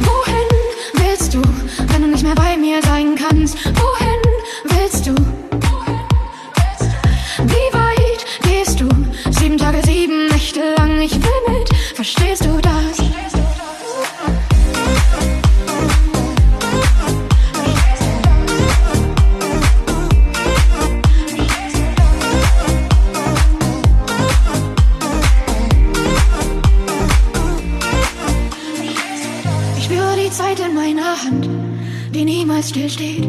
Wohin willst du, wenn du nicht mehr bei mir sein kannst? Wohin willst du? Wie weit gehst du? Sieben Tage, sieben Nächte lang, ich will mit, verstehst du das? Tuesday.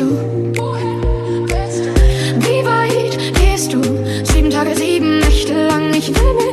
gehst du? Wie weit gehst du? Sieben Tage, sieben Nächte lang, ich will mir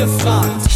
abgefahren.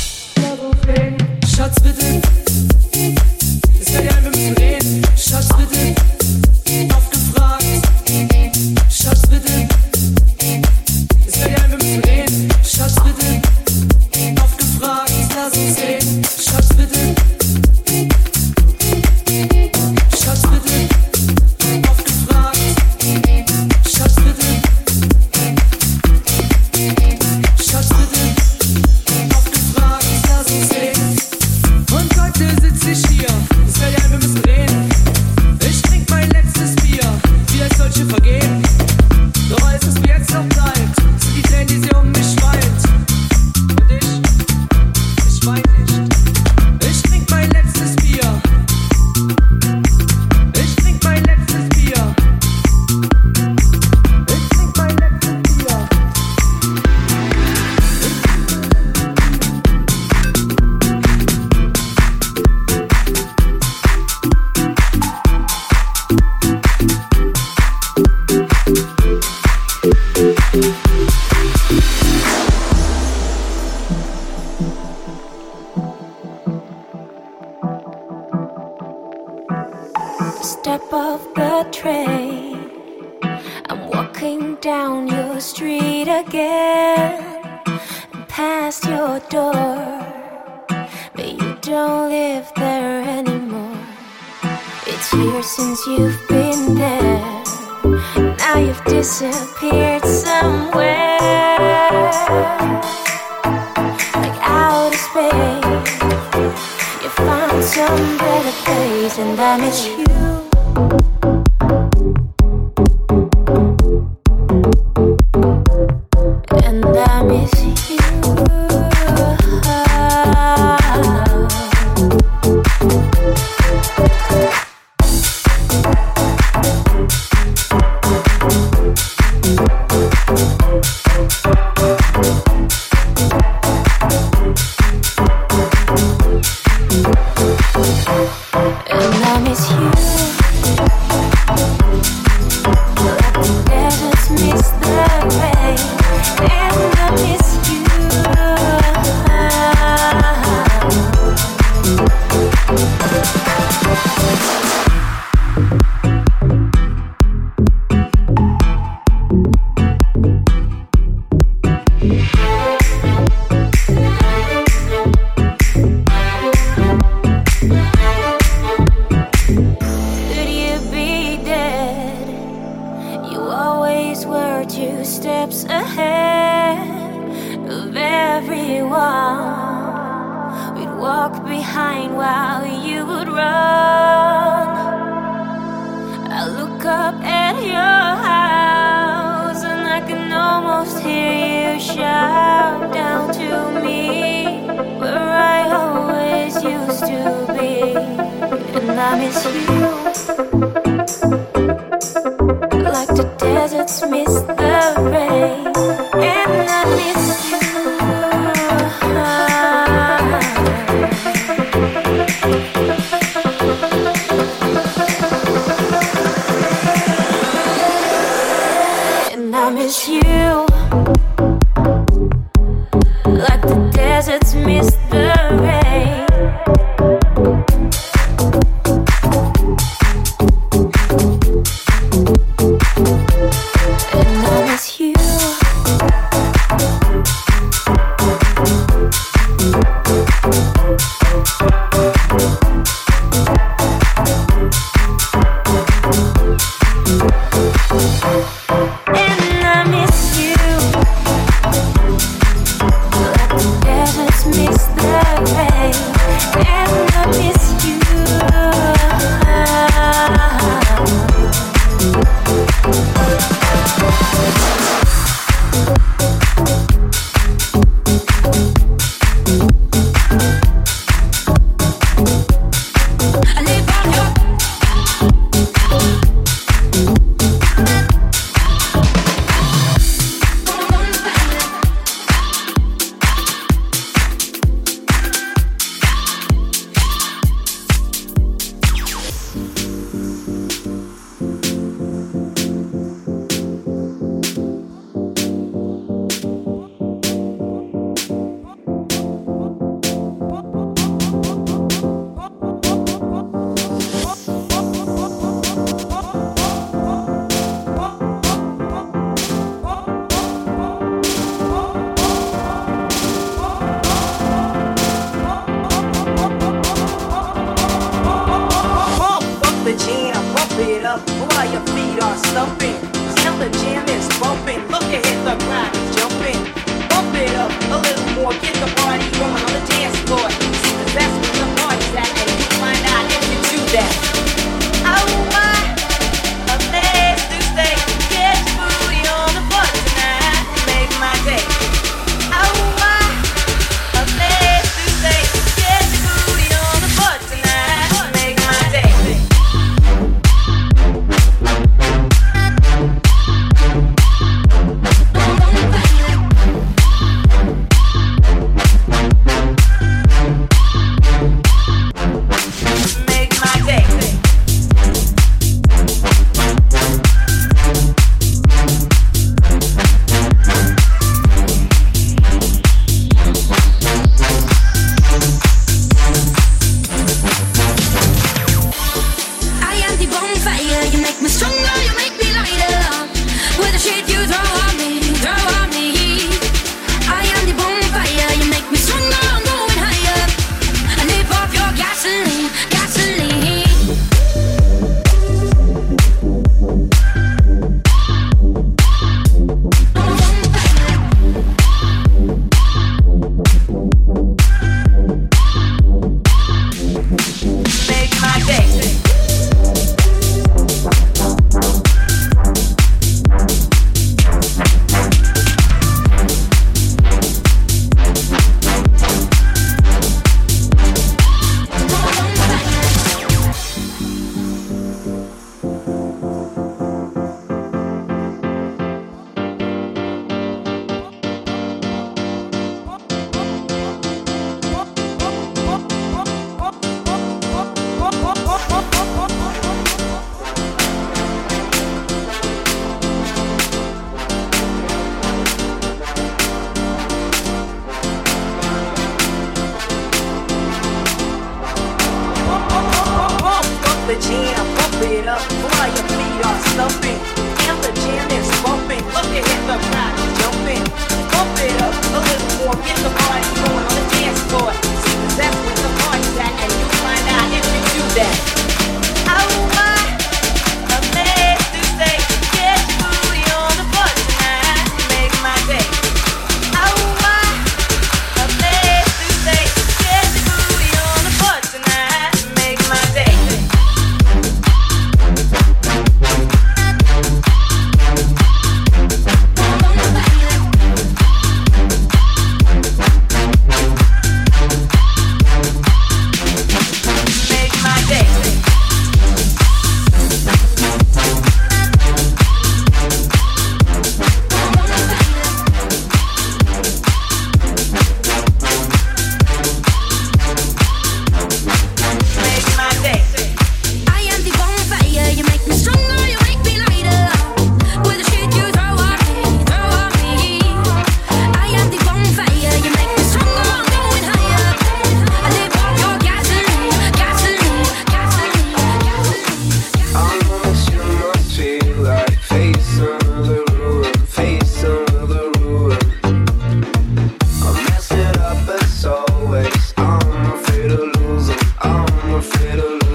You find some better place, and then it's you. it's you.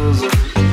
Rose.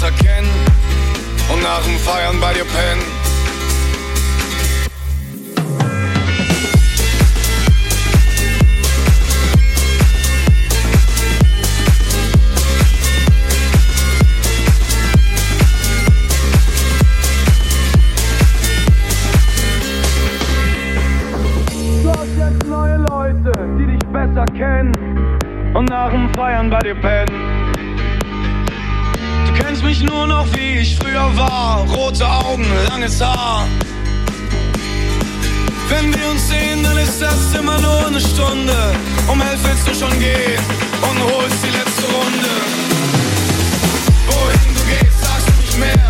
Die dich besser kennen und nach dem Feiern bei dir pennen. Langes Haar. Wenn wir uns sehen, dann ist das immer nur eine Stunde. Um elf willst du schon gehen und holst die letzte Runde. Wohin du gehst, sagst du nicht mehr.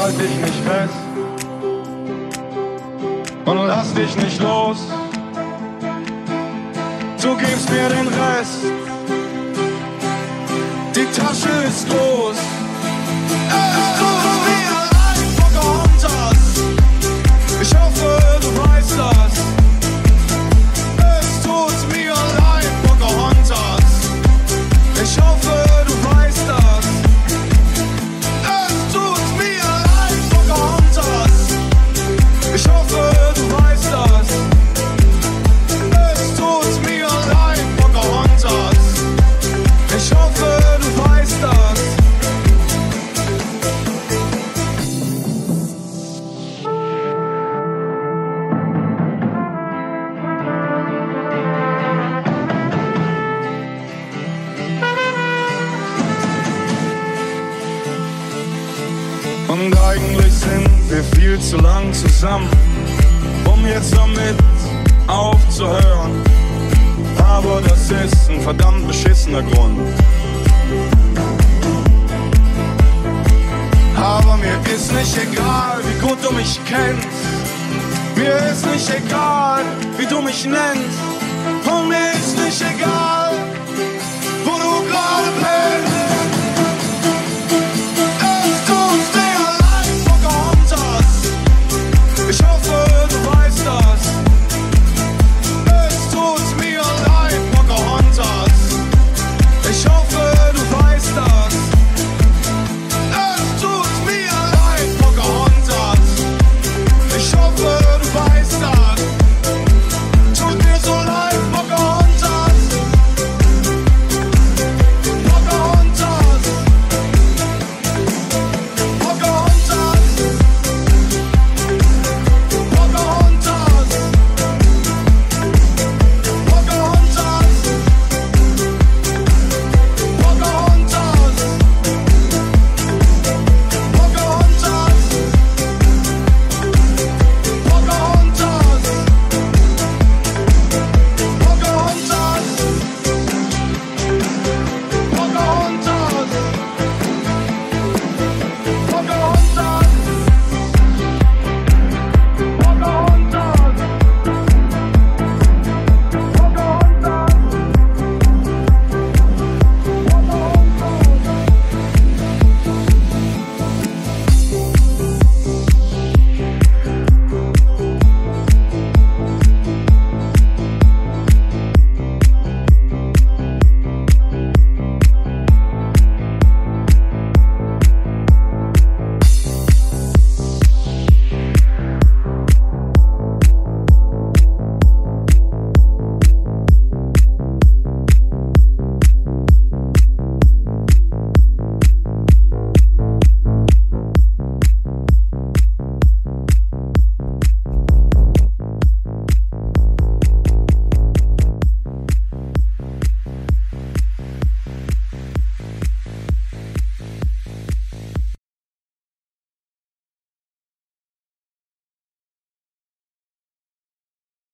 Ich halte dich nicht fest und lass dich nicht los. Du gibst mir den Rest. Die Tasche ist groß. Und eigentlich sind wir viel zu lang zusammen, um jetzt damit aufzuhören. Aber das ist ein verdammt beschissener Grund. Aber mir ist nicht egal, wie gut du mich kennst. Mir ist nicht egal, wie du mich nennst. Und mir ist nicht egal, wo du gerade bist.